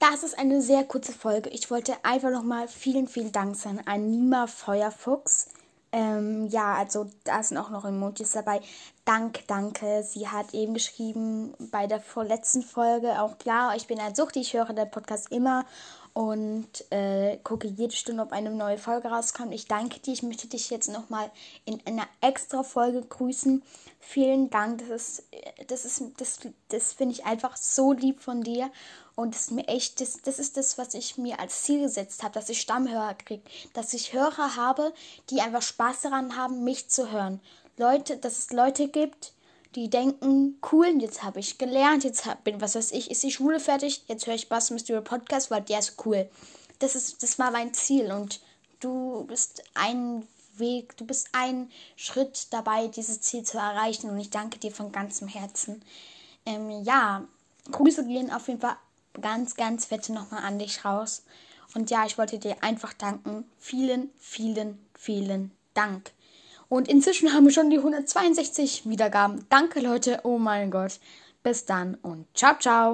das ist eine sehr kurze Folge. Ich wollte einfach nochmal vielen, vielen Dank sagen an Nima Feuerfuchs. Ähm, ja, also da sind auch noch Emojis dabei. Danke, danke. Sie hat eben geschrieben bei der vorletzten Folge auch, ja, ich bin ein Sucht, ich höre den Podcast immer und äh, gucke jede Stunde, ob eine neue Folge rauskommt. Ich danke dir. Ich möchte dich jetzt nochmal in einer extra Folge grüßen. Vielen Dank. Das ist, das ist, das, das finde ich einfach so lieb von dir. Und das ist mir echt, das, das ist das, was ich mir als Ziel gesetzt habe, dass ich Stammhörer kriege. Dass ich Hörer habe, die einfach Spaß daran haben, mich zu hören. Leute, dass es Leute gibt, die denken, cool, jetzt habe ich gelernt, jetzt hab, bin, was weiß ich, ist die Schule fertig, jetzt höre ich Bass Mystery Podcast, weil der ist cool. Das ist, das war mein Ziel und du bist ein Weg, du bist ein Schritt dabei, dieses Ziel zu erreichen und ich danke dir von ganzem Herzen. Ähm, ja, Grüße gehen auf jeden Fall ganz, ganz fette nochmal an dich raus. Und ja, ich wollte dir einfach danken. Vielen, vielen, vielen Dank. Und inzwischen haben wir schon die 162 Wiedergaben. Danke, Leute. Oh mein Gott. Bis dann und ciao, ciao.